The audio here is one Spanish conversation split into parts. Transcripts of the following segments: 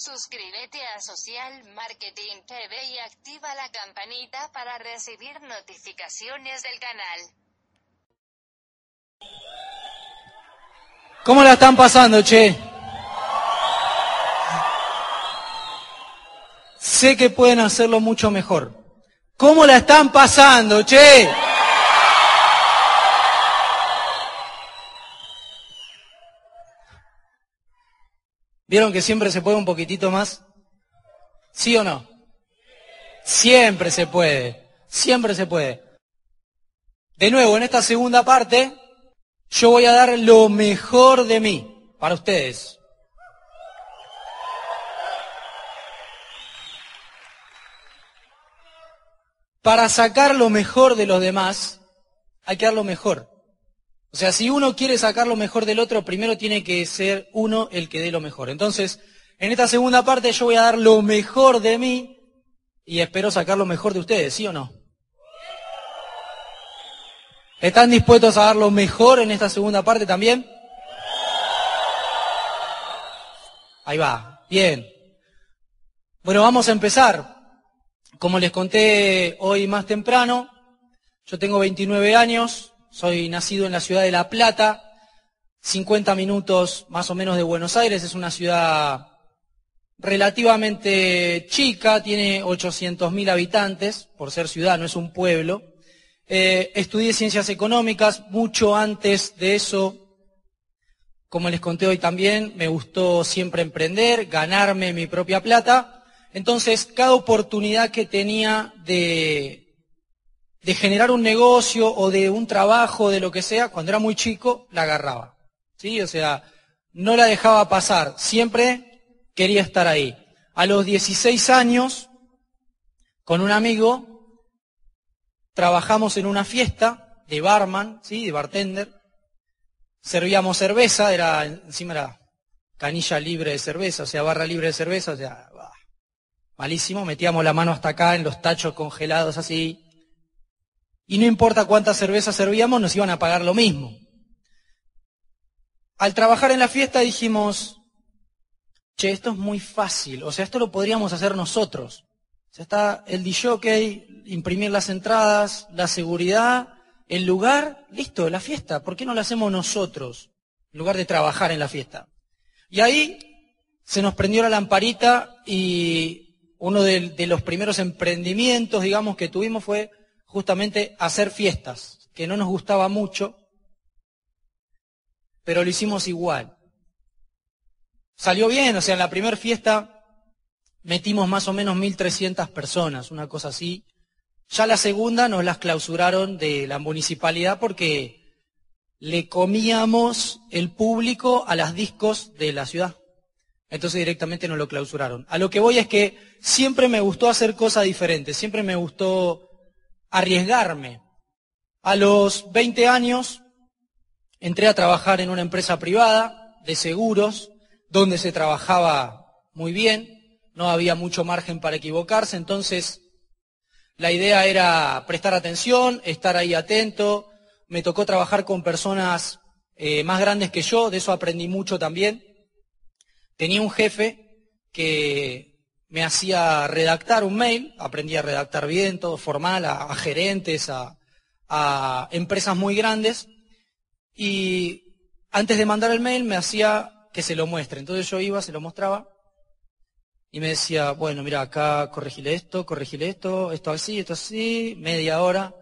Suscríbete a Social Marketing TV y activa la campanita para recibir notificaciones del canal. ¿Cómo la están pasando, che? Sé que pueden hacerlo mucho mejor. ¿Cómo la están pasando, che? ¿Vieron que siempre se puede un poquitito más? ¿Sí o no? Siempre se puede, siempre se puede. De nuevo, en esta segunda parte, yo voy a dar lo mejor de mí para ustedes. Para sacar lo mejor de los demás, hay que dar lo mejor. O sea, si uno quiere sacar lo mejor del otro, primero tiene que ser uno el que dé lo mejor. Entonces, en esta segunda parte yo voy a dar lo mejor de mí y espero sacar lo mejor de ustedes, ¿sí o no? ¿Están dispuestos a dar lo mejor en esta segunda parte también? Ahí va, bien. Bueno, vamos a empezar. Como les conté hoy más temprano, yo tengo 29 años, soy nacido en la ciudad de La Plata, 50 minutos más o menos de Buenos Aires, es una ciudad relativamente chica, tiene 800.000 habitantes, por ser ciudad, no es un pueblo. Eh, estudié ciencias económicas, mucho antes de eso, como les conté hoy también, me gustó siempre emprender, ganarme mi propia plata. Entonces, cada oportunidad que tenía de, de generar un negocio o de un trabajo, de lo que sea, cuando era muy chico, la agarraba. ¿Sí? O sea, no la dejaba pasar. Siempre quería estar ahí. A los 16 años, con un amigo, trabajamos en una fiesta de barman, ¿sí? De bartender. Servíamos cerveza, era, encima era canilla libre de cerveza, o sea, barra libre de cerveza, o sea, malísimo. Metíamos la mano hasta acá en los tachos congelados así, y no importa cuánta cerveza servíamos, nos iban a pagar lo mismo. Al trabajar en la fiesta dijimos, che, esto es muy fácil, o sea, esto lo podríamos hacer nosotros. O sea, está el DJ, imprimir las entradas, la seguridad, el lugar, listo, la fiesta. ¿Por qué no lo hacemos nosotros en lugar de trabajar en la fiesta? Y ahí se nos prendió la lamparita y uno de los primeros emprendimientos, digamos, que tuvimos fue justamente hacer fiestas, que no nos gustaba mucho, pero lo hicimos igual. Salió bien, o sea, en la primera fiesta metimos más o menos 1.300 personas, una cosa así. Ya la segunda nos las clausuraron de la municipalidad porque le comíamos el público a las discos de la ciudad. Entonces directamente nos lo clausuraron. A lo que voy es que siempre me gustó hacer cosas diferentes, siempre me gustó arriesgarme. A los 20 años entré a trabajar en una empresa privada de seguros, donde se trabajaba muy bien, no había mucho margen para equivocarse, entonces la idea era prestar atención, estar ahí atento, me tocó trabajar con personas eh, más grandes que yo, de eso aprendí mucho también. Tenía un jefe que me hacía redactar un mail, aprendí a redactar bien, todo formal, a, gerentes, a, a, empresas muy grandes, y antes de mandar el mail me hacía que se lo muestre. Entonces yo iba, se lo mostraba, y me decía, bueno, mira, acá corregile esto, corregile esto, esto así, esto así, media hora,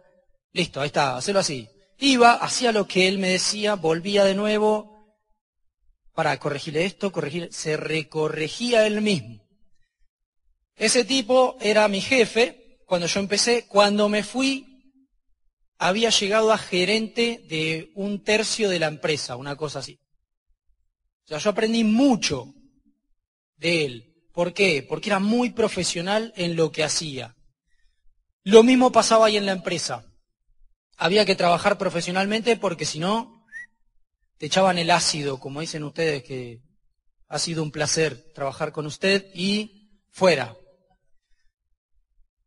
listo, ahí está, hacelo así. Iba, hacía lo que él me decía, volvía de nuevo, para corregirle esto, corregirle, se recorregía él mismo. Ese tipo era mi jefe cuando yo empecé. Cuando me fui, había llegado a gerente de un tercio de la empresa, una cosa así. O sea, yo aprendí mucho de él. ¿Por qué? Porque era muy profesional en lo que hacía. Lo mismo pasaba ahí en la empresa. Había que trabajar profesionalmente porque si no, te echaban el ácido, como dicen ustedes, que ha sido un placer trabajar con usted y fuera.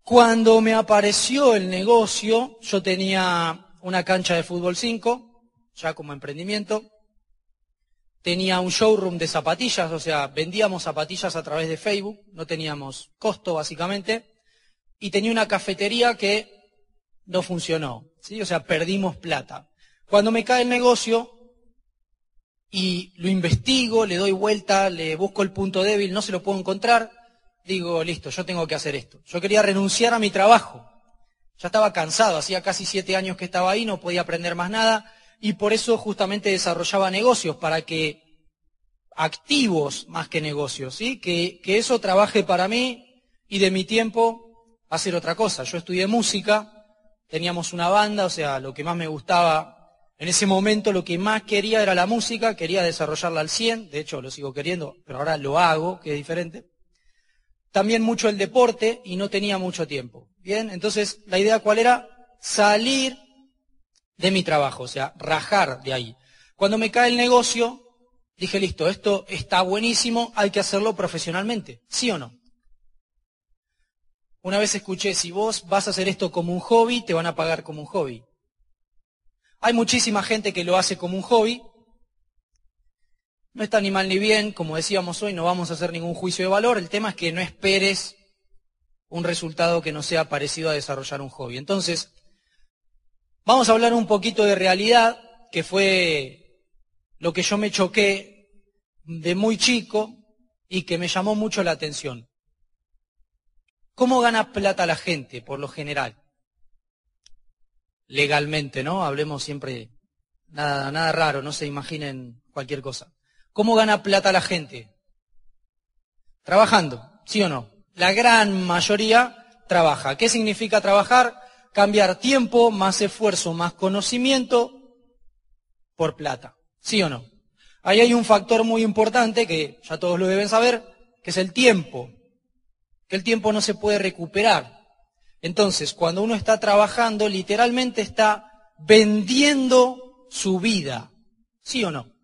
Cuando me apareció el negocio, yo tenía una cancha de fútbol 5, ya como emprendimiento, tenía un showroom de zapatillas, o sea, vendíamos zapatillas a través de Facebook, no teníamos costo básicamente, y tenía una cafetería que no funcionó, ¿sí? O sea, perdimos plata. Cuando me cae el negocio y lo investigo, le doy vuelta, le busco el punto débil, no se lo puedo encontrar, digo, listo, yo tengo que hacer esto. Yo quería renunciar a mi trabajo. Ya estaba cansado, hacía casi siete años que estaba ahí, no podía aprender más nada, y por eso justamente desarrollaba negocios, para que activos más que negocios, ¿sí? Que, que eso trabaje para mí y de mi tiempo hacer otra cosa. Yo estudié música, teníamos una banda, o sea, lo que más me gustaba en ese momento, lo que más quería era la música, quería desarrollarla al 100, de hecho lo sigo queriendo, pero ahora lo hago, que es diferente. También mucho el deporte y no tenía mucho tiempo. Bien, entonces la idea cuál era? Salir de mi trabajo, o sea, rajar de ahí. Cuando me cae el negocio, dije, listo, esto está buenísimo, hay que hacerlo profesionalmente, ¿sí o no? Una vez escuché, si vos vas a hacer esto como un hobby, te van a pagar como un hobby. Hay muchísima gente que lo hace como un hobby. No está ni mal ni bien, como decíamos hoy, no vamos a hacer ningún juicio de valor. El tema es que no esperes un resultado que no sea parecido a desarrollar un hobby. Entonces, vamos a hablar un poquito de realidad, que fue lo que yo me choqué de muy chico y que me llamó mucho la atención. ¿Cómo gana plata la gente, por lo general? Legalmente, ¿no? Hablemos siempre, nada, nada raro, no se imaginen cualquier cosa. ¿Cómo gana plata la gente? Trabajando, ¿sí o no? La gran mayoría trabaja. ¿Qué significa trabajar? Cambiar tiempo, más esfuerzo, más conocimiento por plata. ¿Sí o no? Ahí hay un factor muy importante que ya todos lo deben saber, que es el tiempo que el tiempo no se puede recuperar. Entonces, cuando uno está trabajando, literalmente está vendiendo su vida. ¿Sí o no?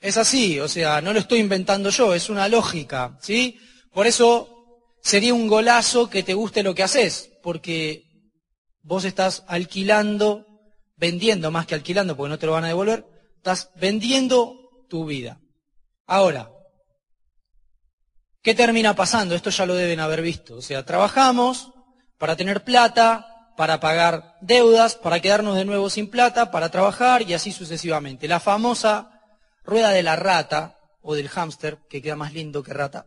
Es así, o sea, no lo estoy inventando yo, es una lógica, ¿sí? Por eso sería un golazo que te guste lo que haces, porque vos estás alquilando, vendiendo más que alquilando, porque no te lo van a devolver, estás vendiendo tu vida. Ahora, ¿Qué termina pasando? Esto ya lo deben haber visto. O sea, trabajamos para tener plata, para pagar deudas, para quedarnos de nuevo sin plata, para trabajar y así sucesivamente. La famosa rueda de la rata o del hámster, que queda más lindo que rata.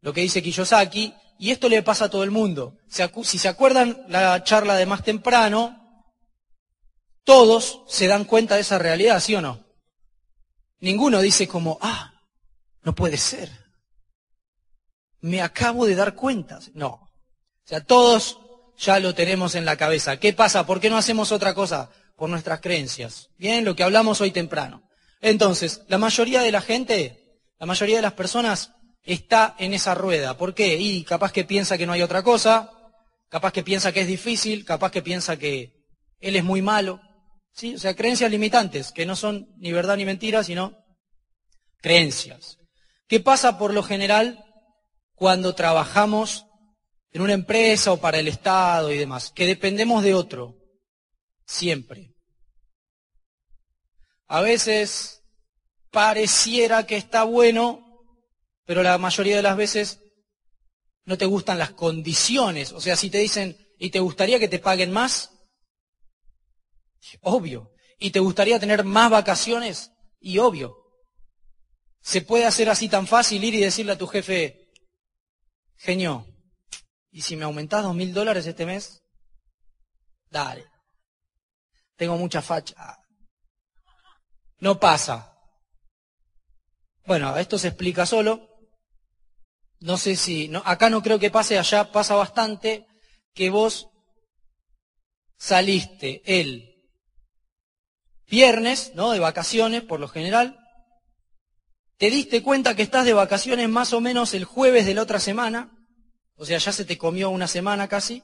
Lo que dice Kiyosaki, y esto le pasa a todo el mundo. Si se acuerdan la charla de más temprano, todos se dan cuenta de esa realidad, ¿sí o no? Ninguno dice como, ah, no puede ser. Me acabo de dar cuenta. No. O sea, todos ya lo tenemos en la cabeza. ¿Qué pasa? ¿Por qué no hacemos otra cosa? Por nuestras creencias. Bien, lo que hablamos hoy temprano. Entonces, la mayoría de la gente, la mayoría de las personas está en esa rueda. ¿Por qué? Y capaz que piensa que no hay otra cosa, capaz que piensa que es difícil, capaz que piensa que él es muy malo. ¿Sí? O sea, creencias limitantes, que no son ni verdad ni mentira, sino creencias. ¿Qué pasa por lo general cuando trabajamos en una empresa o para el Estado y demás? Que dependemos de otro, siempre. A veces pareciera que está bueno, pero la mayoría de las veces no te gustan las condiciones. O sea, si te dicen, ¿y te gustaría que te paguen más? Obvio. ¿Y te gustaría tener más vacaciones? Y obvio. ¿Se puede hacer así tan fácil ir y decirle a tu jefe, genio, ¿y si me aumentás dos mil dólares este mes? Dale. Tengo mucha facha. No pasa. Bueno, esto se explica solo. No sé si, acá no creo que pase, allá pasa bastante que vos saliste el viernes, ¿no? De vacaciones, por lo general, te diste cuenta que estás de vacaciones más o menos el jueves de la otra semana, o sea, ya se te comió una semana casi,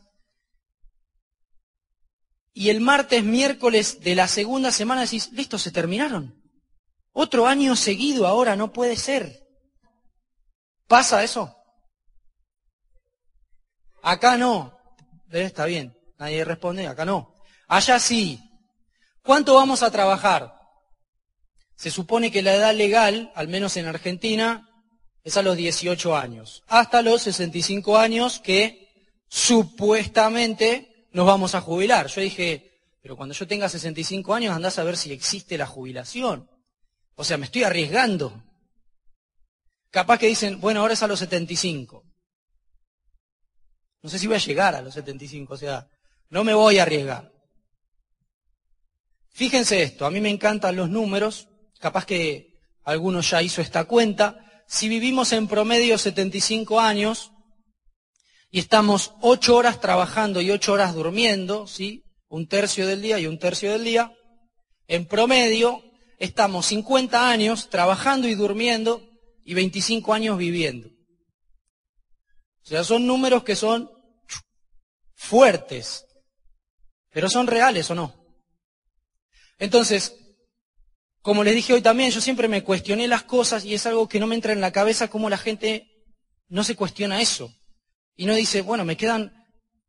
y el martes, miércoles de la segunda semana decís, listo, se terminaron. Otro año seguido ahora no puede ser. ¿Pasa eso? Acá no. Está bien, nadie responde, acá no. Allá sí. ¿Cuánto vamos a trabajar? Se supone que la edad legal, al menos en Argentina, es a los 18 años, hasta los 65 años que supuestamente nos vamos a jubilar. Yo dije, pero cuando yo tenga 65 años andás a ver si existe la jubilación. O sea, me estoy arriesgando. Capaz que dicen, bueno, ahora es a los 75. No sé si voy a llegar a los 75, o sea, no me voy a arriesgar. Fíjense esto, a mí me encantan los números, capaz que alguno ya hizo esta cuenta. Si vivimos en promedio 75 años y estamos 8 horas trabajando y 8 horas durmiendo, ¿sí? Un tercio del día y un tercio del día, en promedio estamos 50 años trabajando y durmiendo y 25 años viviendo. O sea, son números que son fuertes, pero son reales o no. Entonces, como les dije hoy también, yo siempre me cuestioné las cosas y es algo que no me entra en la cabeza cómo la gente no se cuestiona eso. Y no dice, bueno, me quedan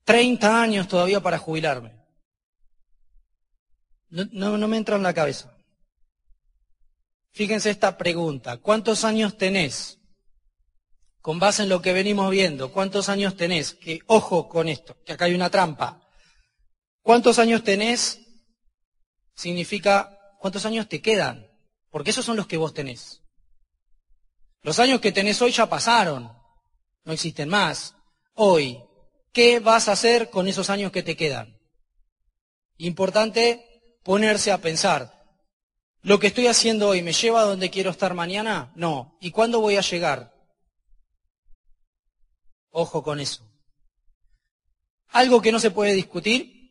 30 años todavía para jubilarme. No, no, me entra en la cabeza. Fíjense esta pregunta. ¿Cuántos años tenés? Con base en lo que venimos viendo, ¿cuántos años tenés? Que, ojo con esto, que acá hay una trampa. ¿Cuántos años tenés? Significa cuántos años te quedan. Porque esos son los que vos tenés. Los años que tenés hoy ya pasaron. No existen más. Hoy, ¿qué vas a hacer con esos años que te quedan? Importante ponerse a pensar. ¿Lo que estoy haciendo hoy me lleva a donde quiero estar mañana? No. ¿Y cuándo voy a llegar? Ojo con eso. Algo que no se puede discutir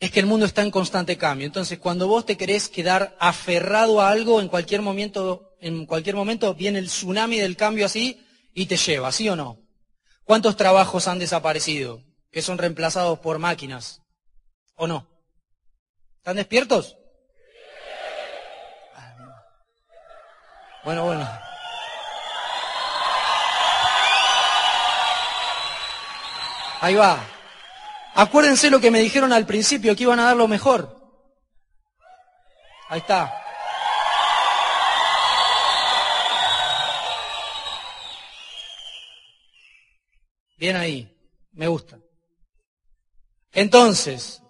es que el mundo está en constante cambio. Entonces, cuando vos te querés quedar aferrado a algo, en cualquier momento, en cualquier momento viene el tsunami del cambio así y te lleva, ¿sí o no? ¿Cuántos trabajos han desaparecido que son reemplazados por máquinas? ¿O no? ¿Están despiertos? Bueno, bueno. Ahí va. Acuérdense lo que me dijeron al principio, que iban a dar lo mejor. Ahí está. Bien ahí, me gusta. Entonces,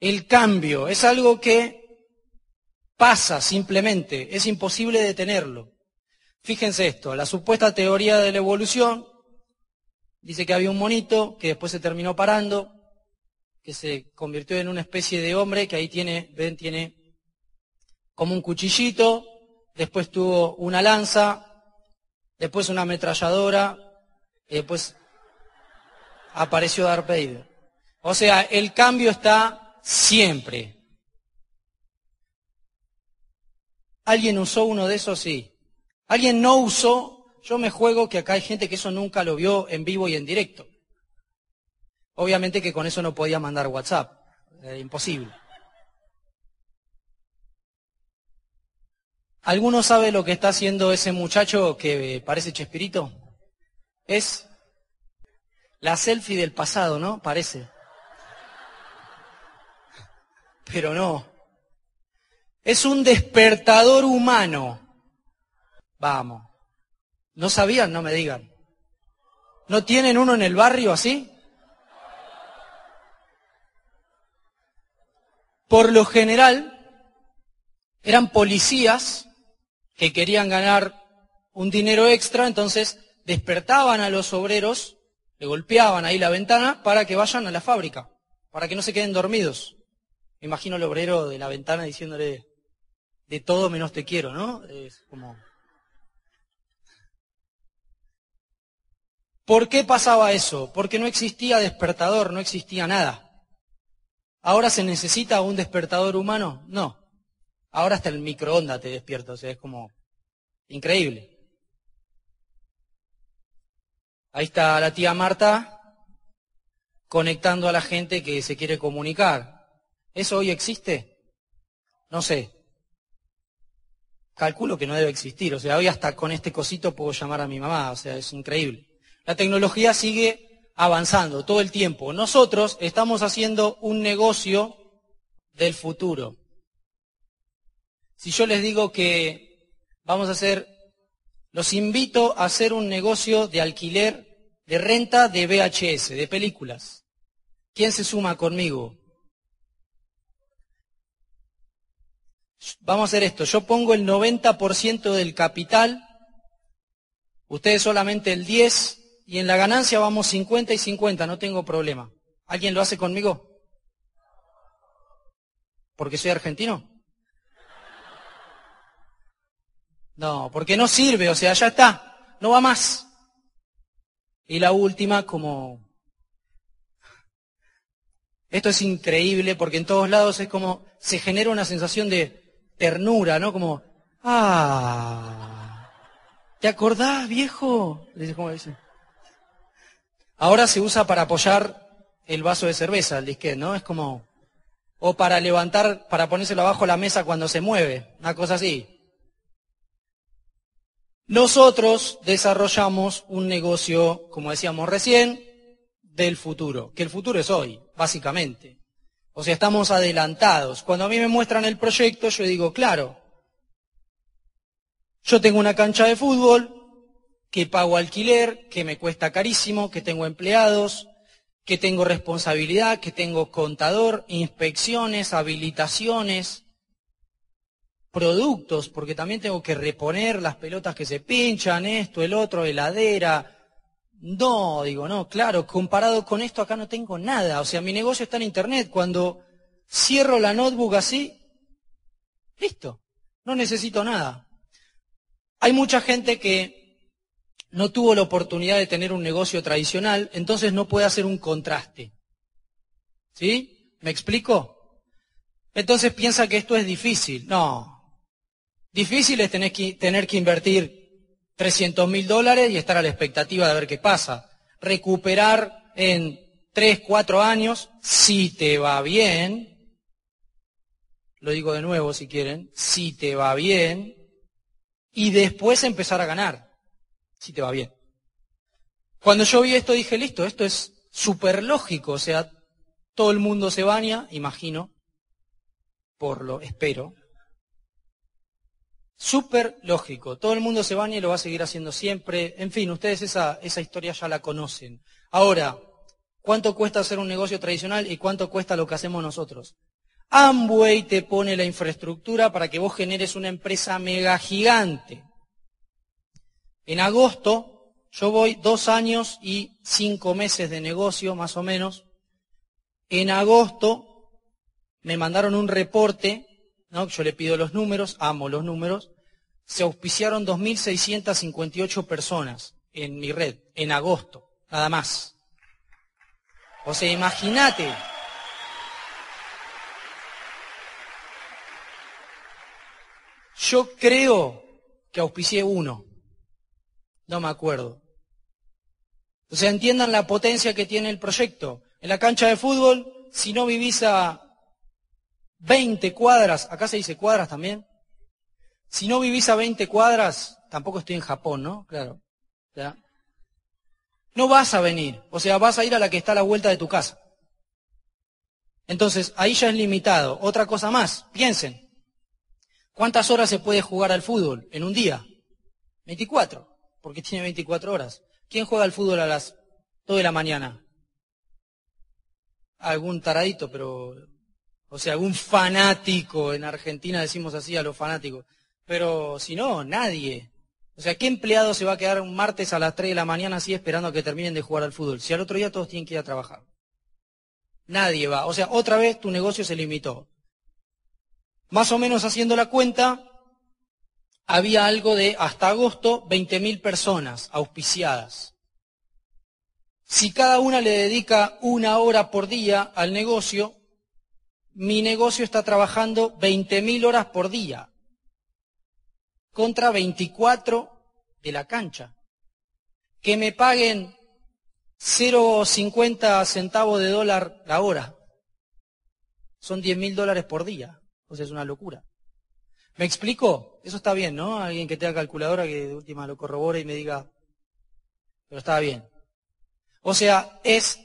el cambio es algo que pasa simplemente, es imposible detenerlo. Fíjense esto, la supuesta teoría de la evolución dice que había un monito que después se terminó parando, que se convirtió en una especie de hombre, que ahí tiene, ven, tiene como un cuchillito, después tuvo una lanza, después una ametralladora, y después apareció Darth Vader. O sea, el cambio está siempre. ¿Alguien usó uno de esos? Sí. ¿Alguien no usó? Yo me juego que acá hay gente que eso nunca lo vio en vivo y en directo. Obviamente que con eso no podía mandar WhatsApp. imposible. ¿Alguno sabe lo que está haciendo ese muchacho que parece Chespirito? Es la selfie del pasado, ¿no? Parece. Pero no. Es un despertador humano. Vamos. ¿No sabían? No me digan. ¿No tienen uno en el barrio así? Por lo general, eran policías que querían ganar un dinero extra, entonces despertaban a los obreros, le golpeaban ahí la ventana para que vayan a la fábrica, para que no se queden dormidos. Me imagino el obrero de la ventana diciéndole, de todo menos te quiero, ¿no? Es como... ¿Por qué pasaba eso? Porque no existía despertador, no existía nada. ¿Ahora se necesita un despertador humano? No. Ahora hasta el microondas te despierta, o sea, es como increíble. Ahí está la tía Marta conectando a la gente que se quiere comunicar. ¿Eso hoy existe? No sé calculo que no debe existir. O sea, hoy hasta con este cosito puedo llamar a mi mamá. O sea, es increíble. La tecnología sigue avanzando todo el tiempo. Nosotros estamos haciendo un negocio del futuro. Si yo les digo que vamos a hacer, los invito a hacer un negocio de alquiler, de renta de VHS, de películas. ¿Quién se suma conmigo? Vamos a hacer esto. Yo pongo el 90% del capital, ustedes solamente el 10% y en la ganancia vamos 50 y 50, no tengo problema. ¿Alguien lo hace conmigo? ¿Porque soy argentino? No, porque no sirve, o sea, ya está, no va más. Y la última, como... Esto es increíble porque en todos lados es como, se genera una sensación de ternura, ¿no? Como, ah, ¿te acordás, viejo? ¿Cómo dice? Ahora se usa para apoyar el vaso de cerveza, el disquete, ¿no? Es como, o para levantar, para ponérselo abajo la mesa cuando se mueve, una cosa así. Nosotros desarrollamos un negocio, como decíamos recién, del futuro, que el futuro es hoy, básicamente. O sea, estamos adelantados. Cuando a mí me muestran el proyecto, yo digo, claro, yo tengo una cancha de fútbol, que pago alquiler, que me cuesta carísimo, que tengo empleados, que tengo responsabilidad, que tengo contador, inspecciones, habilitaciones, productos, porque también tengo que reponer las pelotas que se pinchan, esto, el otro, heladera. No, digo, no, claro, comparado con esto acá no tengo nada. O sea, mi negocio está en Internet. Cuando cierro la notebook así, listo, no necesito nada. Hay mucha gente que no tuvo la oportunidad de tener un negocio tradicional, entonces no puede hacer un contraste. ¿Sí? ¿Me explico? Entonces piensa que esto es difícil. No. Difícil es tener que, tener que invertir 300 mil dólares y estar a la expectativa de ver qué pasa. Recuperar en 3, 4 años, si te va bien, lo digo de nuevo si quieren, si te va bien, y después empezar a ganar si te va bien. Cuando yo vi esto dije, listo, esto es súper lógico, o sea, todo el mundo se baña, imagino, por lo espero. Súper lógico, todo el mundo se baña y lo va a seguir haciendo siempre. En fin, ustedes esa, esa historia ya la conocen. Ahora, ¿cuánto cuesta hacer un negocio tradicional y cuánto cuesta lo que hacemos nosotros? Amway te pone la infraestructura para que vos generes una empresa mega gigante. En agosto, yo voy dos años y cinco meses de negocio, más o menos. En agosto me mandaron un reporte, yo le pido los números, amo los números. Se auspiciaron 2.658 personas en mi red, en agosto, nada más. O sea, imagínate. Yo creo que auspicié uno. No me acuerdo. O sea, entiendan la potencia que tiene el proyecto. En la cancha de fútbol, si no vivís a 20 cuadras, acá se dice cuadras también. Si no vivís a 20 cuadras, tampoco estoy en Japón, ¿no? Claro. No vas a venir. O sea, vas a ir a la que está a la vuelta de tu casa. Entonces, ahí ya es limitado. Otra cosa más, piensen. ¿Cuántas horas se puede jugar al fútbol en un día? 24 porque tiene 24 horas. ¿Quién juega al fútbol a las 2 de la mañana? Algún taradito, pero, o sea, algún fanático. En Argentina decimos así a los fanáticos. Pero si no, nadie. O sea, ¿qué empleado se va a quedar un martes a las 3 de la mañana así esperando a que terminen de jugar al fútbol? Si al otro día todos tienen que ir a trabajar. Nadie va. O sea, otra vez tu negocio se limitó. Más o menos haciendo la cuenta, había algo de hasta agosto 20.000 personas auspiciadas. Si cada una le dedica una hora por día al negocio, mi negocio está trabajando 20.000 horas por día contra 24 de la cancha. Que me paguen 0,50 centavos de dólar la hora. Son 10.000 dólares por día. O sea, es una locura. ¿Me explico? Eso está bien, ¿no? Alguien que tenga calculadora que de última lo corrobore y me diga, pero está bien. O sea, es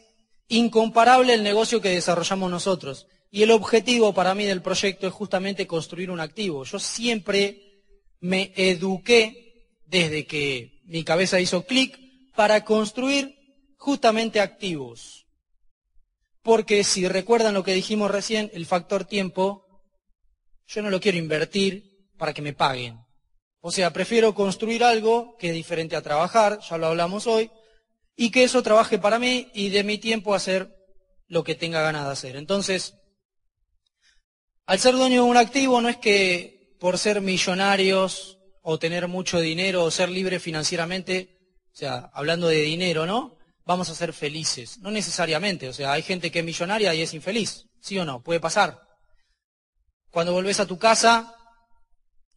incomparable el negocio que desarrollamos nosotros. Y el objetivo para mí del proyecto es justamente construir un activo. Yo siempre me eduqué desde que mi cabeza hizo clic para construir justamente activos. Porque si recuerdan lo que dijimos recién, el factor tiempo, yo no lo quiero invertir para que me paguen. O sea, prefiero construir algo que es diferente a trabajar, ya lo hablamos hoy, y que eso trabaje para mí y de mi tiempo hacer lo que tenga ganas de hacer. Entonces, al ser dueño de un activo no es que por ser millonarios o tener mucho dinero o ser libre financieramente, o sea, hablando de dinero, ¿no? Vamos a ser felices. No necesariamente, o sea, hay gente que es millonaria y es infeliz, ¿sí o no? Puede pasar. Cuando volvés a tu casa,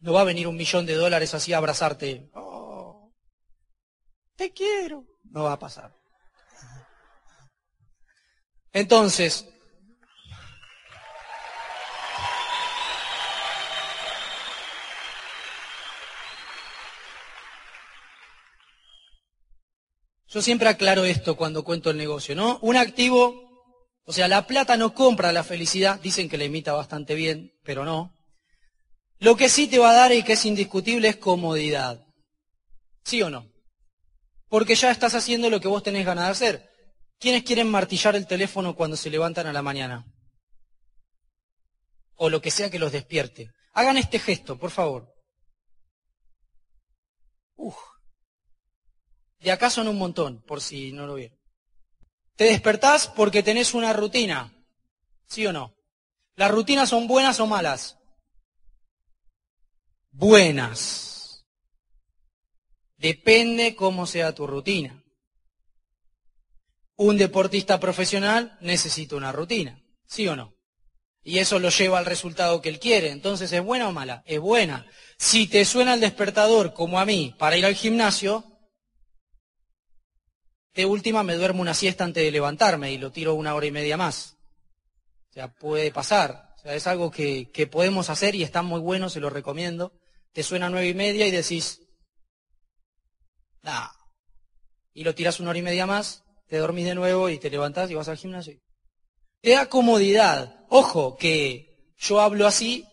no va a venir un millón de dólares así a abrazarte. Oh, te quiero. No va a pasar. Entonces, yo siempre aclaro esto cuando cuento el negocio, ¿no? Un activo, o sea, la plata no compra la felicidad, dicen que la imita bastante bien, pero no. Lo que sí te va a dar y que es indiscutible es comodidad. ¿Sí o no? Porque ya estás haciendo lo que vos tenés ganas de hacer. ¿Quiénes quieren martillar el teléfono cuando se levantan a la mañana? O lo que sea que los despierte. Hagan este gesto, por favor. Uf. De acá son un montón, por si no lo vieron. Te despertás porque tenés una rutina. ¿Sí o no? ¿Las rutinas son buenas o malas? buenas. Depende cómo sea tu rutina. Un deportista profesional necesita una rutina, ¿sí o no? Y eso lo lleva al resultado que él quiere. Entonces, ¿es buena o mala? Es buena. Si te suena el despertador, como a mí, para ir al gimnasio, de última me duermo una siesta antes de levantarme y lo tiro una hora y media más. O sea, puede pasar. O sea, es algo que, que podemos hacer y está muy bueno, se lo recomiendo te suena nueve y media y decís, nah. Y lo tiras una hora y media más, te dormís de nuevo y te levantás y vas al gimnasio. Te da comodidad. Ojo, que yo hablo así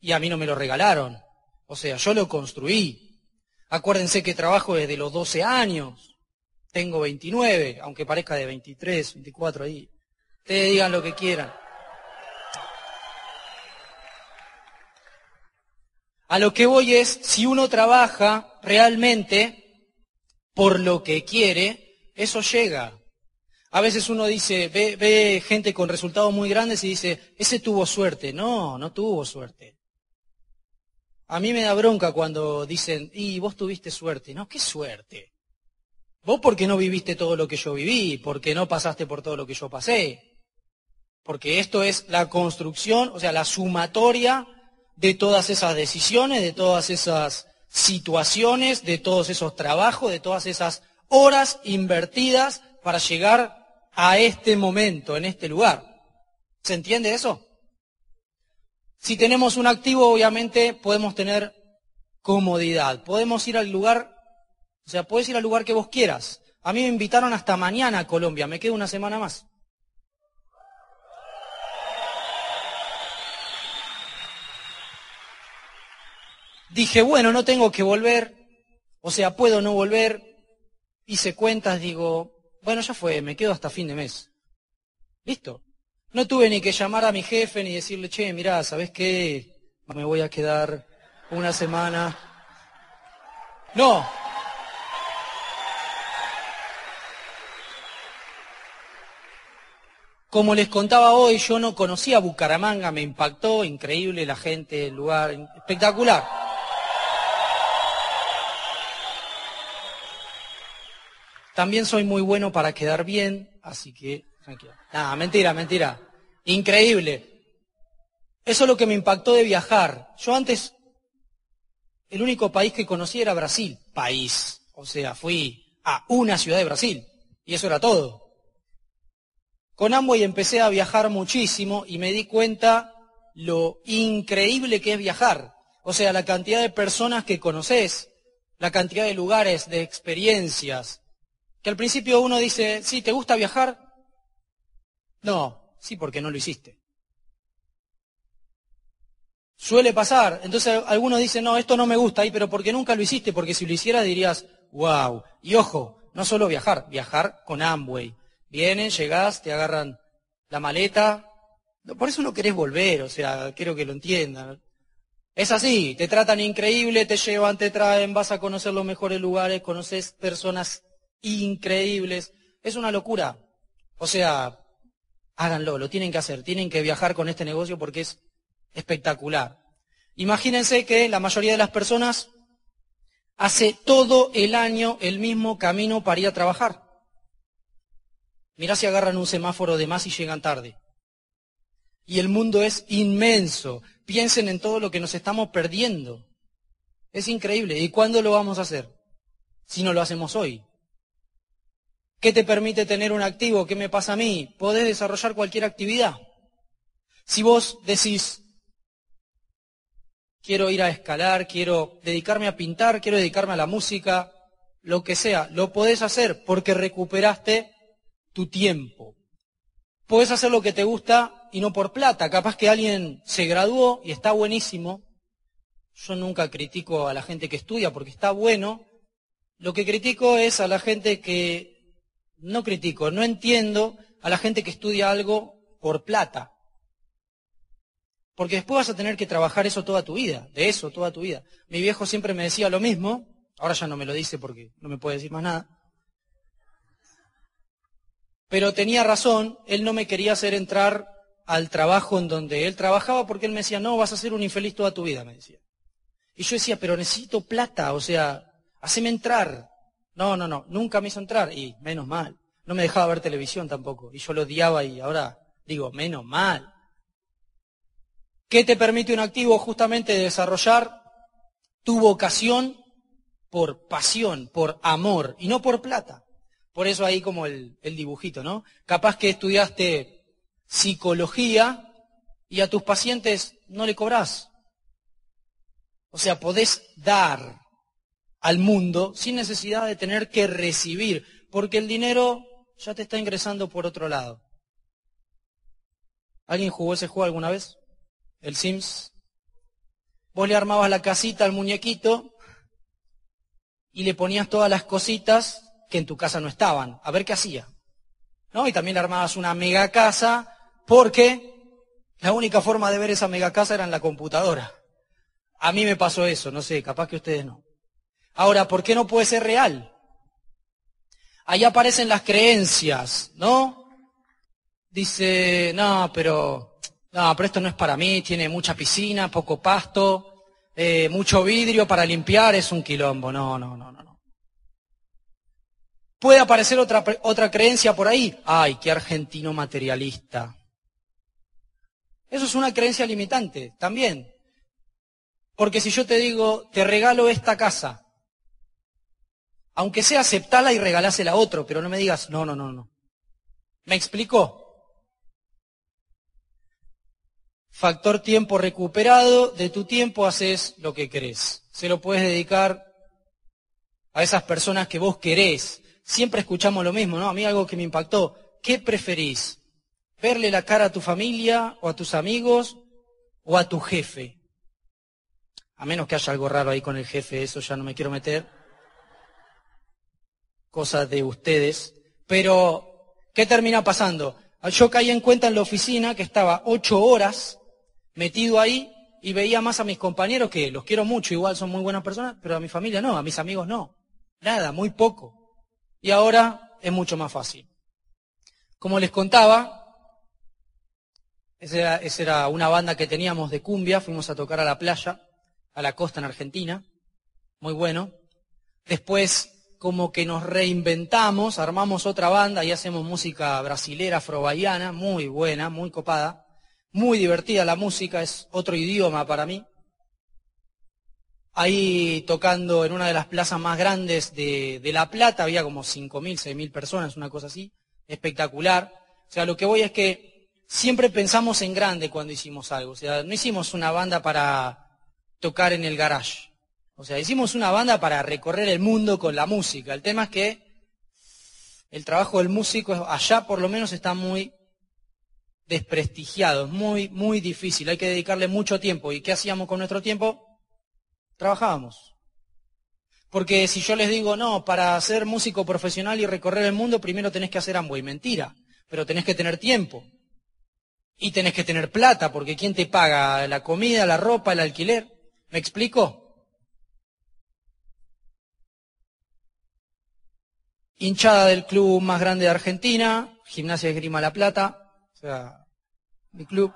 y a mí no me lo regalaron. O sea, yo lo construí. Acuérdense que trabajo desde los 12 años. Tengo 29, aunque parezca de 23, 24 ahí. Ustedes digan lo que quieran. A lo que voy es, si uno trabaja realmente por lo que quiere, eso llega. A veces uno dice, ve, gente con resultados muy grandes y dice, ese tuvo suerte. No, no tuvo suerte. A mí me da bronca cuando dicen, y vos tuviste suerte. No, ¿qué suerte? Vos porque no viviste todo lo que yo viví, porque no pasaste por todo lo que yo pasé. Porque esto es la construcción, o sea, la sumatoria de todas esas decisiones, de todas esas situaciones, de todos esos trabajos, de todas esas horas invertidas para llegar a este momento, en este lugar. ¿Se entiende eso? Si tenemos un activo, obviamente podemos tener comodidad. Podemos ir al lugar, o sea, puedes ir al lugar que vos quieras. A mí me invitaron hasta mañana a Colombia, me quedo una semana más. Dije, bueno, no tengo que volver, o sea, puedo no volver. Hice cuentas, digo, bueno, ya fue, me quedo hasta fin de mes. Listo. No tuve ni que llamar a mi jefe ni decirle, che, mirá, ¿sabes qué? Me voy a quedar una semana. No. Como les contaba hoy, yo no conocía Bucaramanga, me impactó, increíble la gente, el lugar, espectacular. También soy muy bueno para quedar bien, así que tranquilo. Nada, mentira, mentira. Increíble. Eso es lo que me impactó de viajar. Yo antes, el único país que conocí era Brasil. País. O sea, fui a una ciudad de Brasil. Y eso era todo. Con Amway empecé a viajar muchísimo y me di cuenta lo increíble que es viajar. O sea, la cantidad de personas que conoces, la cantidad de lugares, de experiencias, que al principio uno dice, sí, ¿te gusta viajar? No, sí, porque no lo hiciste. Suele pasar. Entonces algunos dicen, no, esto no me gusta pero porque nunca lo hiciste, porque si lo hicieras dirías, wow. Y ojo, no solo viajar, viajar con Amway. Vienen, llegás, te agarran la maleta. Por eso no querés volver, o sea, quiero que lo entiendan. Es así, te tratan increíble, te llevan, te traen, vas a conocer los mejores lugares, conoces personas increíbles. Es una locura. O sea, háganlo, lo tienen que hacer, tienen que viajar con este negocio porque es espectacular. Imagínense que la mayoría de las personas hace todo el año el mismo camino para ir a trabajar. Mirá si agarran un semáforo de más y llegan tarde. Y el mundo es inmenso. Piensen en todo lo que nos estamos perdiendo. Es increíble. ¿Y cuándo lo vamos a hacer? Si no lo hacemos hoy. ¿Qué te permite tener un activo? ¿Qué me pasa a mí? Podés desarrollar cualquier actividad. Si vos decís, quiero ir a escalar, quiero dedicarme a pintar, quiero dedicarme a la música, lo que sea, lo podés hacer porque recuperaste tu tiempo. Podés hacer lo que te gusta y no por plata. Capaz que alguien se graduó y está buenísimo. Yo nunca critico a la gente que estudia porque está bueno. Lo que critico es a la gente que no critico, no entiendo a la gente que estudia algo por plata. Porque después vas a tener que trabajar eso toda tu vida, de eso toda tu vida. Mi viejo siempre me decía lo mismo, ahora ya no me lo dice porque no me puede decir más nada. Pero tenía razón, él no me quería hacer entrar al trabajo en donde él trabajaba porque él me decía, no, vas a ser un infeliz toda tu vida, me decía. Y yo decía, pero necesito plata, o sea, haceme entrar. No, no, no, nunca me hizo entrar y menos mal. No me dejaba ver televisión tampoco y yo lo odiaba y ahora digo, menos mal. ¿Qué te permite un activo? Justamente desarrollar tu vocación por pasión, por amor y no por plata. Por eso ahí como el, dibujito, ¿no? Capaz que estudiaste psicología y a tus pacientes no le cobrás. O sea, podés dar al mundo sin necesidad de tener que recibir, porque el dinero ya te está ingresando por otro lado. ¿Alguien jugó ese juego alguna vez? el Sims, vos le armabas la casita al muñequito y le ponías todas las cositas que en tu casa no estaban, a ver qué hacía. ¿No? Y también armabas una mega casa porque la única forma de ver esa mega casa era en la computadora. A mí me pasó eso, no sé, capaz que ustedes no. Ahora, ¿por qué no puede ser real? Ahí aparecen las creencias, ¿no? Dice, no, pero no, pero esto no es para mí, tiene mucha piscina, poco pasto, eh, mucho vidrio para limpiar, es un quilombo. No, no, no, no. Puede aparecer otra, otra creencia por ahí. Ay, qué argentino materialista. Eso es una creencia limitante también. Porque si yo te digo, te regalo esta casa, aunque sea aceptala y regalásela a otro, pero no me digas, no, no, no, no. ¿Me explicó? Factor tiempo recuperado, de tu tiempo haces lo que querés. Se lo puedes dedicar a esas personas que vos querés. Siempre escuchamos lo mismo, ¿no? A mí algo que me impactó. ¿Qué preferís? ¿Verle la cara a tu familia o a tus amigos o a tu jefe? A menos que haya algo raro ahí con el jefe, eso ya no me quiero meter. Cosas de ustedes. Pero, ¿qué termina pasando? Yo caí en cuenta en la oficina que estaba ocho horas metido ahí y veía más a mis compañeros que los quiero mucho, igual son muy buenas personas, pero a mi familia no, a mis amigos no. Nada, muy poco. Y ahora es mucho más fácil. Como les contaba, esa era, era una banda que teníamos de cumbia, fuimos a tocar a la playa, a la costa en Argentina, muy bueno. Después como que nos reinventamos, armamos otra banda y hacemos música brasilera, afrobahiana, muy buena, muy copada. Muy divertida la música, es otro idioma para mí. Ahí tocando en una de las plazas más grandes de, La Plata, había como 5.000, 6.000 personas, una cosa así, espectacular. O sea, lo que voy es que siempre pensamos en grande cuando hicimos algo. O sea, no hicimos una banda para tocar en el garage. O sea, hicimos una banda para recorrer el mundo con la música. El tema es que el trabajo del músico allá por lo menos está muy desprestigiado, es muy, muy difícil, hay que dedicarle mucho tiempo. ¿Y qué hacíamos con nuestro tiempo? Trabajábamos. Porque si yo les digo, no, para ser músico profesional y recorrer el mundo, primero tenés que hacer Amway. Mentira, pero tenés que tener tiempo. Y tenés que tener plata, porque ¿quién te paga la comida, la ropa, el alquiler? ¿Me explico? Hinchada del club más grande de Argentina, Gimnasia de Grima La Plata, o sea, mi club.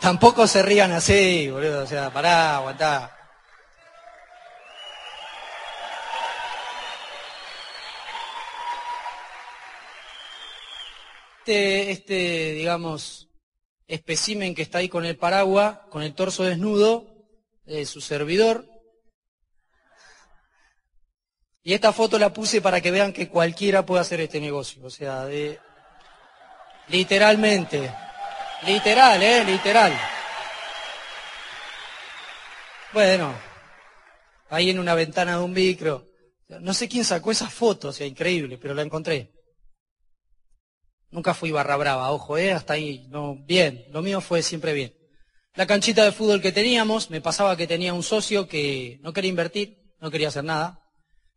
Tampoco se rían así, boludo, o sea, pará, aguantá. Este, este, digamos, especimen que está ahí con el paraguas, con el torso desnudo, de su servidor. Y esta foto la puse para que vean que cualquiera puede hacer este negocio, o sea, de literalmente. Literal, ¿eh? Literal. Bueno, ahí en una ventana de un micro. No sé quién sacó esa foto, o sea, increíble, pero la encontré. Nunca fui barra brava, ojo, ¿eh? Hasta ahí, no, bien, lo mío fue siempre bien. La canchita de fútbol que teníamos, me pasaba que tenía un socio que no quería invertir, no quería hacer nada.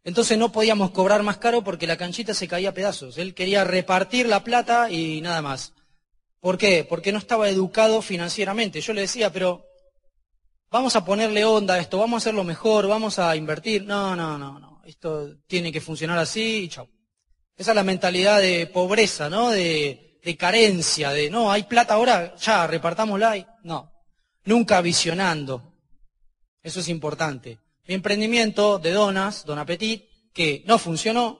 Entonces no podíamos cobrar más caro porque la canchita se caía a pedazos. Él quería repartir la plata y nada más. ¿Por qué? Porque no estaba educado financieramente. Yo le decía, pero vamos a ponerle onda a esto, vamos a hacerlo mejor, vamos a invertir. No, no, no, no. Esto tiene que funcionar así y chao. Esa es la mentalidad de pobreza, ¿no? De, de carencia, de no, hay plata ahora, ya, repartámosla. Y... No, nunca visionando. Eso es importante. Mi emprendimiento de donas, Don Apetit, que no funcionó,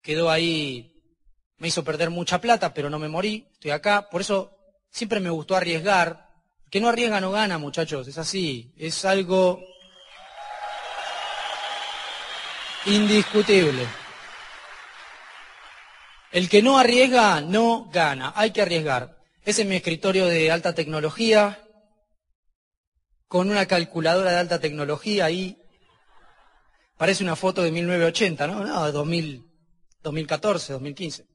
quedó ahí me hizo perder mucha plata, pero no me morí, estoy acá. Por eso siempre me gustó arriesgar. Que no arriesga no gana, muchachos, es así. Es algo indiscutible. El que no arriesga no gana, hay que arriesgar. Ese es mi escritorio de alta tecnología, con una calculadora de alta tecnología ahí. Parece una foto de 1980, ¿no? No, de 2000, 2014, 2015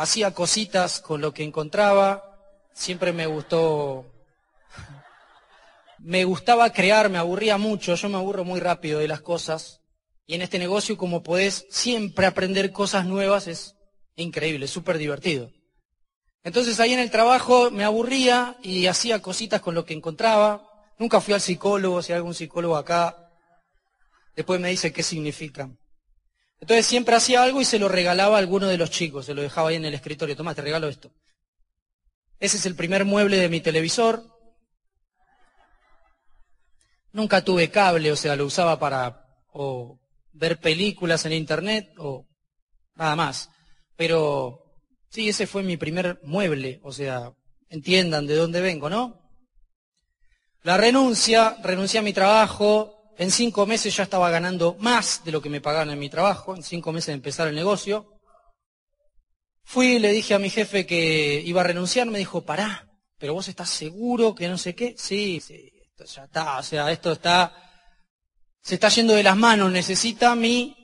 hacía cositas con lo que encontraba, siempre me gustó, me gustaba crear, me aburría mucho, yo me aburro muy rápido de las cosas, y en este negocio como podés siempre aprender cosas nuevas es increíble, súper divertido. Entonces ahí en el trabajo me aburría y hacía cositas con lo que encontraba, nunca fui al psicólogo, si hay algún psicólogo acá, después me dice qué significa. Entonces siempre hacía algo y se lo regalaba a alguno de los chicos, se lo dejaba ahí en el escritorio. Tomás, te regalo esto. Ese es el primer mueble de mi televisor. Nunca tuve cable, o sea, lo usaba para ver películas en internet o nada más. Pero sí, ese fue mi primer mueble, o sea, entiendan de dónde vengo, ¿no? La renuncia, renuncié a mi trabajo, en cinco meses ya estaba ganando más de lo que me pagaban en mi trabajo, en cinco meses de empezar el negocio. Fui y le dije a mi jefe que iba a renunciar, me dijo, pará, pero vos estás seguro que no sé qué. Sí, sí, esto ya está, o sea, esto está, se está yendo de las manos, necesita mi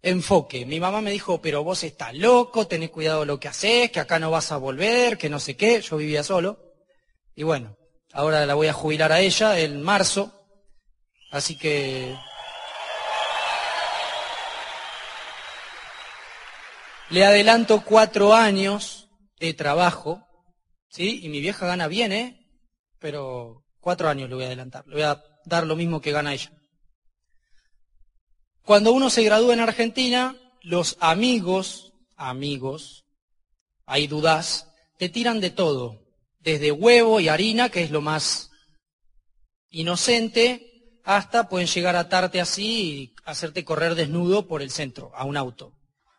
enfoque. Mi mamá me dijo, pero vos estás loco, tenés cuidado lo que haces, que acá no vas a volver, que no sé qué. Yo vivía solo. Y bueno, ahora la voy a jubilar a ella en marzo. Así que... Le adelanto cuatro años de trabajo, ¿sí? Y mi vieja gana bien, ¿eh? Pero cuatro años le voy a adelantar, le voy a dar lo mismo que gana ella. Cuando uno se gradúa en Argentina, los amigos, amigos, hay dudas, te tiran de todo, desde huevo y harina, que es lo más inocente, hasta pueden llegar a atarte así y hacerte correr desnudo por el centro, a un auto.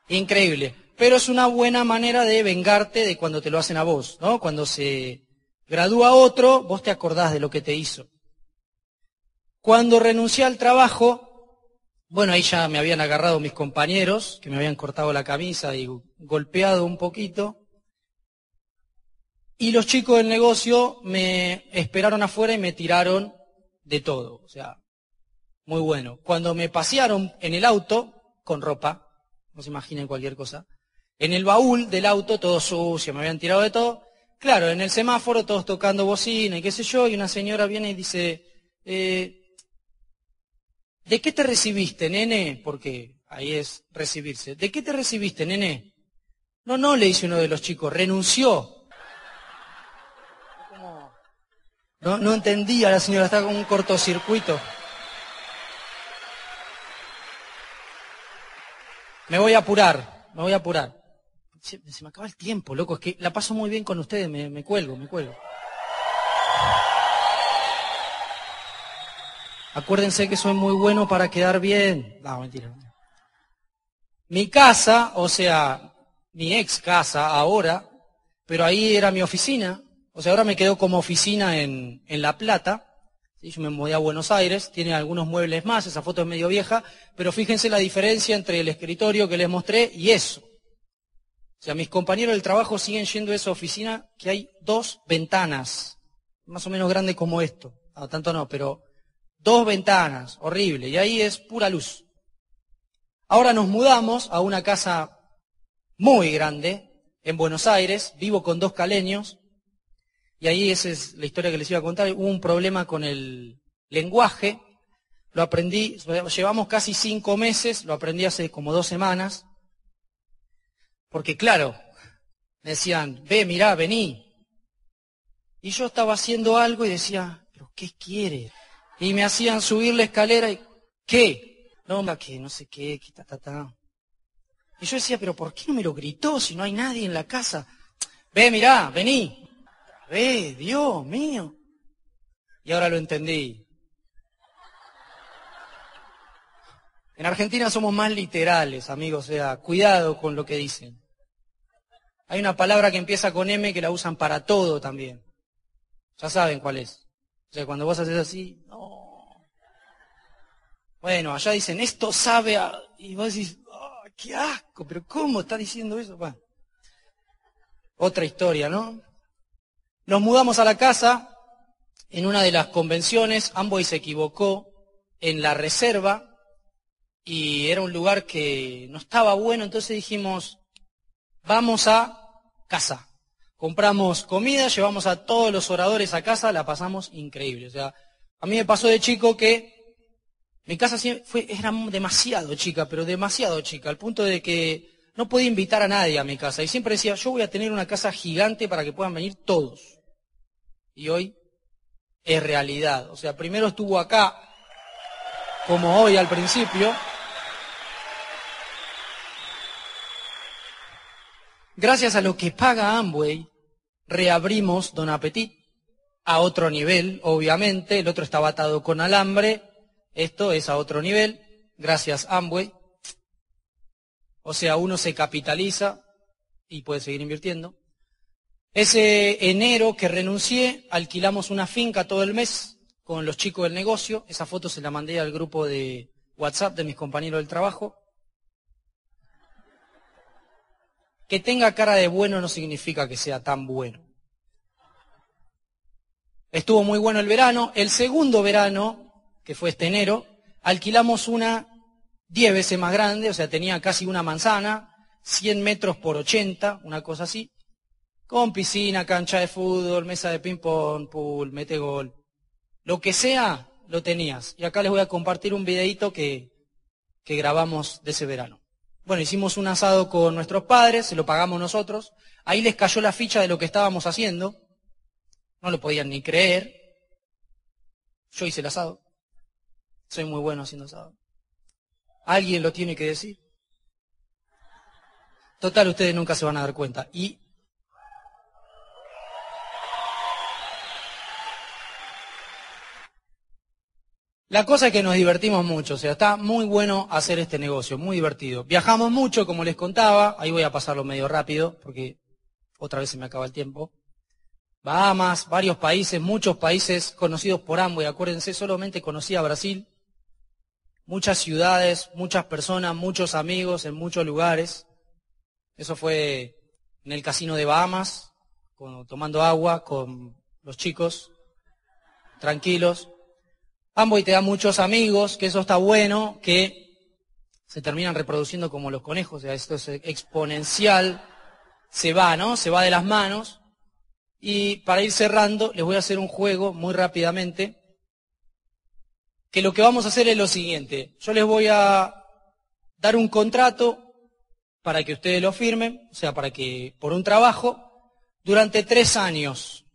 Increíble. Pero es una buena manera de vengarte de cuando te lo hacen a vos, ¿no? Cuando se gradúa otro, vos te acordás de lo que te hizo. Cuando renuncié al trabajo, bueno, ahí ya me habían agarrado mis compañeros, que me habían cortado la camisa y golpeado un poquito. Y los chicos del negocio me esperaron afuera y me tiraron de todo, o sea, muy bueno. Cuando me pasearon en el auto, con ropa, no se imaginen cualquier cosa. En el baúl del auto, todo sucio, me habían tirado de todo. Claro, en el semáforo, todos tocando bocina y qué sé yo, y una señora viene y dice, eh, ¿de qué te recibiste, nene? Porque ahí es recibirse. ¿De qué te recibiste, nene? No, no, le dice uno de los chicos, renunció. No, no entendía la señora, estaba con un cortocircuito. Me voy a apurar, me voy a apurar. Se, me acaba el tiempo, loco, es que la paso muy bien con ustedes, me, me cuelgo, me cuelgo. Acuérdense que soy muy bueno para quedar bien. No, mentira. Mi casa, o sea, mi ex casa ahora, pero ahí era mi oficina, o sea, ahora me quedo como oficina en, en La Plata. Yo me mudé a Buenos Aires, tiene algunos muebles más, esa foto es medio vieja, pero fíjense la diferencia entre el escritorio que les mostré y eso. O sea, mis compañeros del trabajo siguen yendo a esa oficina que hay dos ventanas, más o menos grande como esto. No, tanto no, pero dos ventanas, horrible, y ahí es pura luz. Ahora nos mudamos a una casa muy grande en Buenos Aires, vivo con dos caleños, y ahí esa es la historia que les iba a contar. Hubo un problema con el lenguaje. Lo aprendí, llevamos casi cinco meses, lo aprendí hace como dos semanas. Porque claro, me decían, ve, mirá, vení. Y yo estaba haciendo algo y decía, pero ¿qué quiere? Y me hacían subir la escalera y, ¿qué? No, que no sé qué, que ta, ta, ta. Y yo decía, pero ¿por qué no me lo gritó si no hay nadie en la casa? Ve, mirá, vení. ¡Eh, Dios mío! Y ahora lo entendí. En Argentina somos más literales, amigos, o sea, cuidado con lo que dicen. Hay una palabra que empieza con M que la usan para todo también. Ya saben cuál es. O sea, cuando vos haces así, no. Bueno, allá dicen, esto sabe a... Y vos decís, oh, qué asco, pero ¿cómo está diciendo eso? Bueno, otra historia, ¿no? Nos mudamos a la casa en una de las convenciones, Amboy se equivocó en la reserva y era un lugar que no estaba bueno, entonces dijimos, vamos a casa. Compramos comida, llevamos a todos los oradores a casa, la pasamos increíble. O sea, a mí me pasó de chico que mi casa fue, era demasiado chica, pero demasiado chica, al punto de que no podía invitar a nadie a mi casa. Y siempre decía, yo voy a tener una casa gigante para que puedan venir todos y hoy es realidad. O sea, primero estuvo acá, como hoy al principio. Gracias a lo que paga Amway, reabrimos Don Apetit a otro nivel, obviamente. El otro estaba atado con alambre. Esto es a otro nivel. Gracias Amway. O sea, uno se capitaliza y puede seguir invirtiendo. Ese enero que renuncié, alquilamos una finca todo el mes con los chicos del negocio. Esa foto se la mandé al grupo de WhatsApp de mis compañeros del trabajo. Que tenga cara de bueno no significa que sea tan bueno. Estuvo muy bueno el verano. El segundo verano, que fue este enero, alquilamos una diez veces más grande, o sea, tenía casi una manzana, 100 metros por 80, una cosa así con piscina, cancha de fútbol, mesa de ping-pong, pool, mete gol. Lo que sea, lo tenías. Y acá les voy a compartir un videito que, que grabamos de ese verano. Bueno, hicimos un asado con nuestros padres, se lo pagamos nosotros. Ahí les cayó la ficha de lo que estábamos haciendo. No lo podían ni creer. Yo hice el asado. Soy muy bueno haciendo asado. Alguien lo tiene que decir. Total, ustedes nunca se van a dar cuenta. Y La cosa es que nos divertimos mucho, o sea, está muy bueno hacer este negocio, muy divertido. Viajamos mucho, como les contaba, ahí voy a pasarlo medio rápido, porque otra vez se me acaba el tiempo. Bahamas, varios países, muchos países conocidos por ambos, y acuérdense, solamente conocí a Brasil. Muchas ciudades, muchas personas, muchos amigos en muchos lugares. Eso fue en el casino de Bahamas, tomando agua con los chicos, tranquilos. Amboy te da muchos amigos, que eso está bueno, que se terminan reproduciendo como los conejos, o sea, esto es exponencial, se va, ¿no? Se va de las manos. Y para ir cerrando, les voy a hacer un juego muy rápidamente, que lo que vamos a hacer es lo siguiente. Yo les voy a dar un contrato para que ustedes lo firmen, o sea, para que, por un trabajo, durante tres años.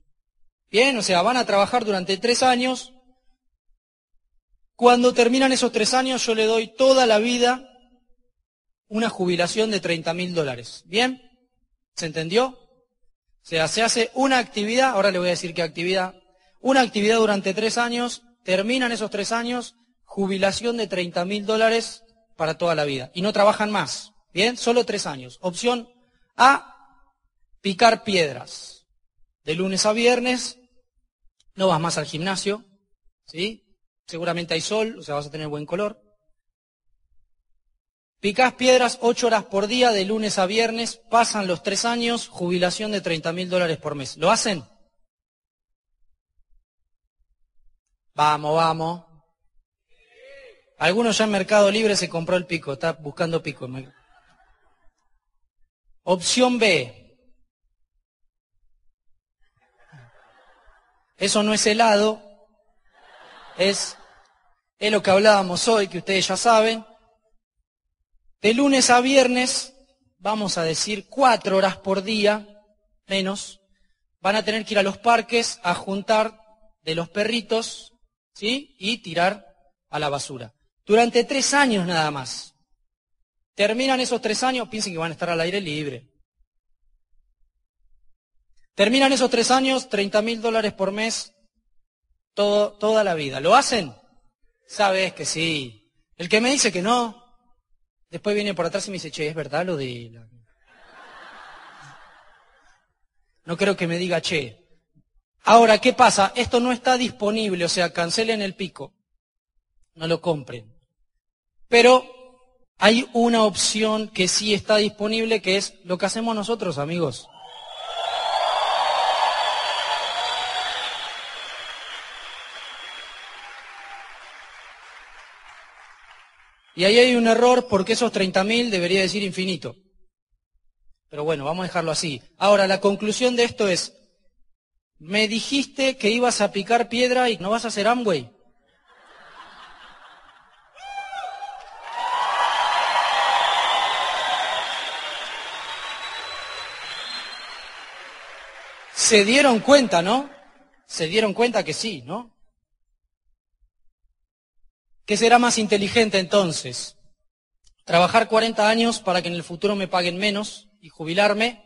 Bien, o sea, van a trabajar durante tres años. Cuando terminan esos tres años, yo le doy toda la vida una jubilación de 30 mil dólares. ¿Bien? ¿Se entendió? O sea, se hace una actividad, ahora le voy a decir qué actividad, una actividad durante tres años, terminan esos tres años, jubilación de 30 mil dólares para toda la vida. Y no trabajan más. Bien, solo tres años. Opción A, picar piedras. De lunes a viernes, no vas más al gimnasio, ¿sí? Seguramente hay sol, o sea, vas a tener buen color. Picás piedras ocho horas por día de lunes a viernes, pasan los tres años, jubilación de 30 mil dólares por mes. ¿Lo hacen? Vamos, vamos. Algunos ya en Mercado Libre se compró el pico, está buscando pico. Opción B. Eso no es helado, es, es lo que hablábamos hoy, que ustedes ya saben. De lunes a viernes, vamos a decir cuatro horas por día, menos, van a tener que ir a los parques a juntar de los perritos, ¿sí? Y tirar a la basura. Durante tres años nada más. Terminan esos tres años, piensen que van a estar al aire libre. Terminan esos tres años, 30 mil dólares por mes, toda la vida. ¿Lo hacen? Sabes que sí. El que me dice que no, Después viene por atrás y me dice, che, ¿es verdad lo de la... No creo que me diga, che. Ahora, ¿qué pasa? Esto no está disponible, o sea, cancelen el pico. No lo compren. Pero hay una opción que sí está disponible, que es lo que hacemos nosotros, amigos. Y ahí hay un error porque esos 30.000 debería decir infinito. Pero bueno, vamos a dejarlo así. Ahora, la conclusión de esto es, me dijiste que ibas a picar piedra y no vas a hacer Amway. Se dieron cuenta, ¿no? Se dieron cuenta que sí, ¿no? ¿Qué será más inteligente entonces? ¿Trabajar 40 años para que en el futuro me paguen menos y jubilarme?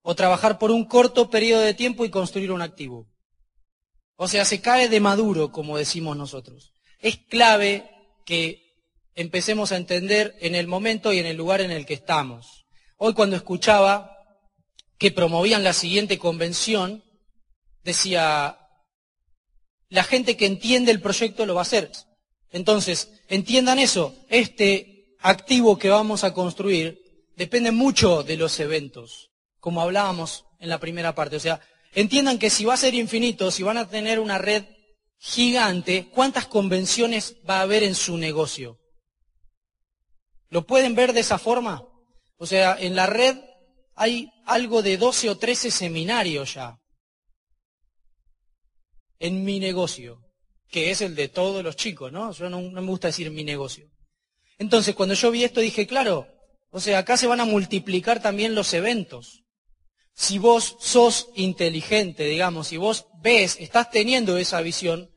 ¿O trabajar por un corto periodo de tiempo y construir un activo? O sea, se cae de maduro, como decimos nosotros. Es clave que empecemos a entender en el momento y en el lugar en el que estamos. Hoy cuando escuchaba que promovían la siguiente convención, decía, la gente que entiende el proyecto lo va a hacer. Entonces, entiendan eso, este activo que vamos a construir depende mucho de los eventos, como hablábamos en la primera parte. O sea, entiendan que si va a ser infinito, si van a tener una red gigante, ¿cuántas convenciones va a haber en su negocio? ¿Lo pueden ver de esa forma? O sea, en la red hay algo de 12 o 13 seminarios ya en mi negocio, que es el de todos los chicos, ¿no? Yo no, me gusta decir mi negocio. Entonces, cuando yo vi esto dije, claro, o sea, acá se van a multiplicar también los eventos. Si vos sos inteligente, digamos, si vos ves, estás teniendo esa visión,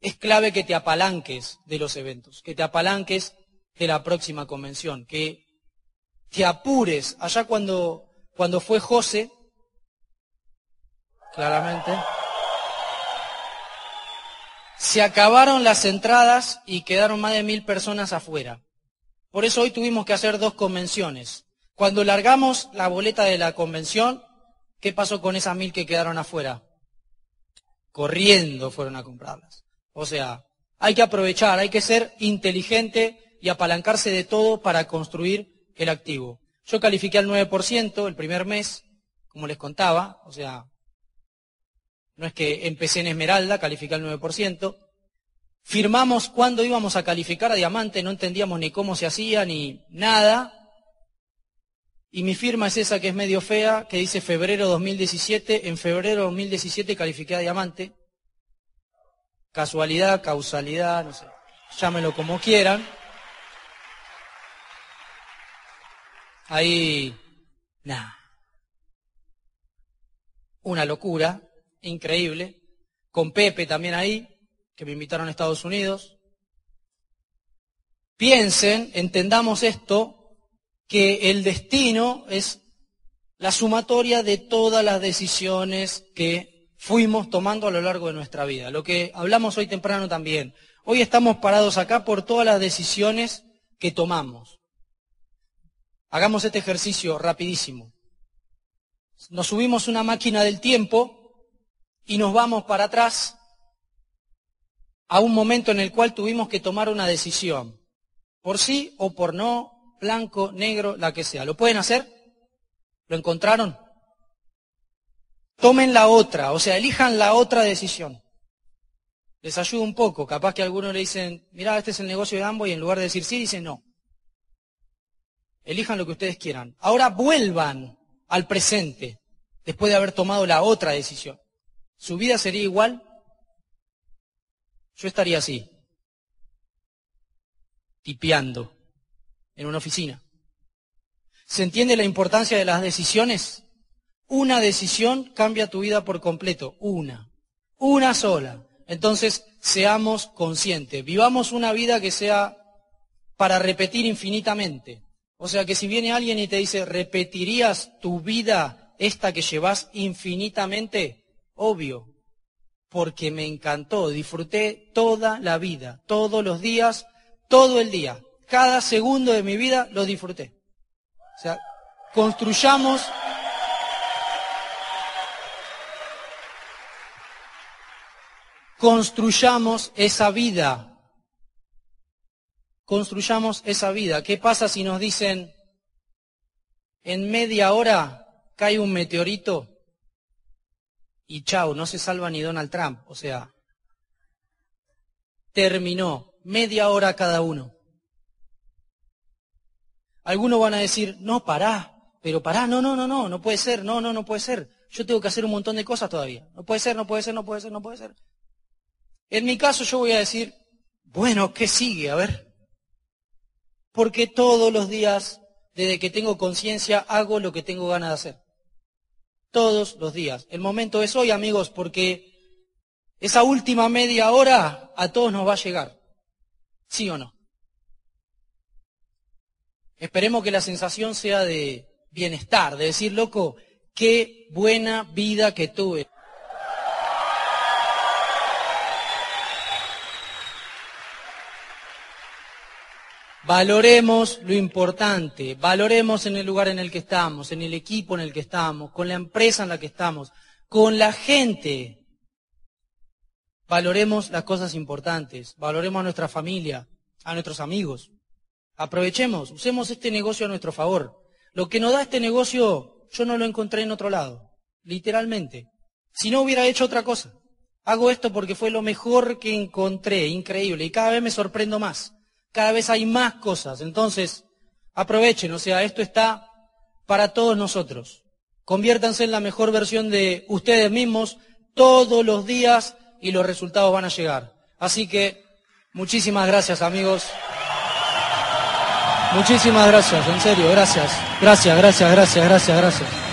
es clave que te apalanques de los eventos, que te apalanques de la próxima convención, que te apures. Allá cuando, cuando fue José, claramente, se acabaron las entradas y quedaron más de mil personas afuera. Por eso hoy tuvimos que hacer dos convenciones. Cuando largamos la boleta de la convención, ¿qué pasó con esas mil que quedaron afuera? Corriendo fueron a comprarlas. O sea, hay que aprovechar, hay que ser inteligente y apalancarse de todo para construir el activo. Yo califiqué al 9% el primer mes, como les contaba, o sea, no es que empecé en Esmeralda, califiqué al 9%. Firmamos cuando íbamos a calificar a diamante, no entendíamos ni cómo se hacía ni nada. Y mi firma es esa que es medio fea, que dice febrero 2017. En febrero 2017 califiqué a diamante. Casualidad, causalidad, no sé, llámenlo como quieran. Ahí, nada. Una locura, increíble. Con Pepe también ahí, que me invitaron a Estados Unidos. Piensen, entendamos esto, que el destino es la sumatoria de todas las decisiones que fuimos tomando a lo largo de nuestra vida. Lo que hablamos hoy temprano también. Hoy estamos parados acá por todas las decisiones que tomamos. Hagamos este ejercicio rapidísimo. Nos subimos una máquina del tiempo y nos vamos para atrás a un momento en el cual tuvimos que tomar una decisión, por sí o por no, blanco, negro, la que sea. ¿Lo pueden hacer? ¿Lo encontraron? Tomen la otra, o sea, elijan la otra decisión. Les ayuda un poco. Capaz que algunos le dicen, mira, este es el negocio de ambos y en lugar de decir sí, dicen no. Elijan lo que ustedes quieran. Ahora vuelvan al presente después de haber tomado la otra decisión. ¿Su vida sería igual? Yo estaría así, tipeando en una oficina. ¿Se entiende la importancia de las decisiones? Una decisión cambia tu vida por completo, una, una sola. Entonces, seamos conscientes, vivamos una vida que sea para repetir infinitamente. O sea que si viene alguien y te dice, ¿repetirías tu vida esta que llevas infinitamente? Obvio, porque me encantó, disfruté toda la vida, todos los días, todo el día cada segundo de mi vida lo disfruté. O sea, construyamos construyamos esa vida. Construyamos esa vida. ¿Qué pasa si nos dicen en media hora cae un meteorito y chao, no se salva ni Donald Trump? O sea, terminó media hora cada uno. Algunos van a decir, no, pará, pero pará, no, no, no, no, no puede ser, no, no, no puede ser. Yo tengo que hacer un montón de cosas todavía. No puede ser, no puede ser, no puede ser, no puede ser. En mi caso yo voy a decir, bueno, ¿qué sigue? A ver. Porque todos los días, desde que tengo conciencia, hago lo que tengo ganas de hacer. Todos los días. El momento es hoy, amigos, porque esa última media hora a todos nos va a llegar. ¿Sí o no? Esperemos que la sensación sea de bienestar, de decir, loco, qué buena vida que tuve. Valoremos lo importante, valoremos en el lugar en el que estamos, en el equipo en el que estamos, con la empresa en la que estamos, con la gente. Valoremos las cosas importantes, valoremos a nuestra familia, a nuestros amigos. Aprovechemos, usemos este negocio a nuestro favor. Lo que nos da este negocio, yo no lo encontré en otro lado, literalmente. Si no hubiera hecho otra cosa. Hago esto porque fue lo mejor que encontré, increíble, y cada vez me sorprendo más. Cada vez hay más cosas. Entonces, aprovechen, o sea, esto está para todos nosotros. Conviértanse en la mejor versión de ustedes mismos todos los días y los resultados van a llegar. Así que, muchísimas gracias amigos. Muchísimas gracias, en serio, gracias. Gracias, gracias, gracias, gracias, gracias.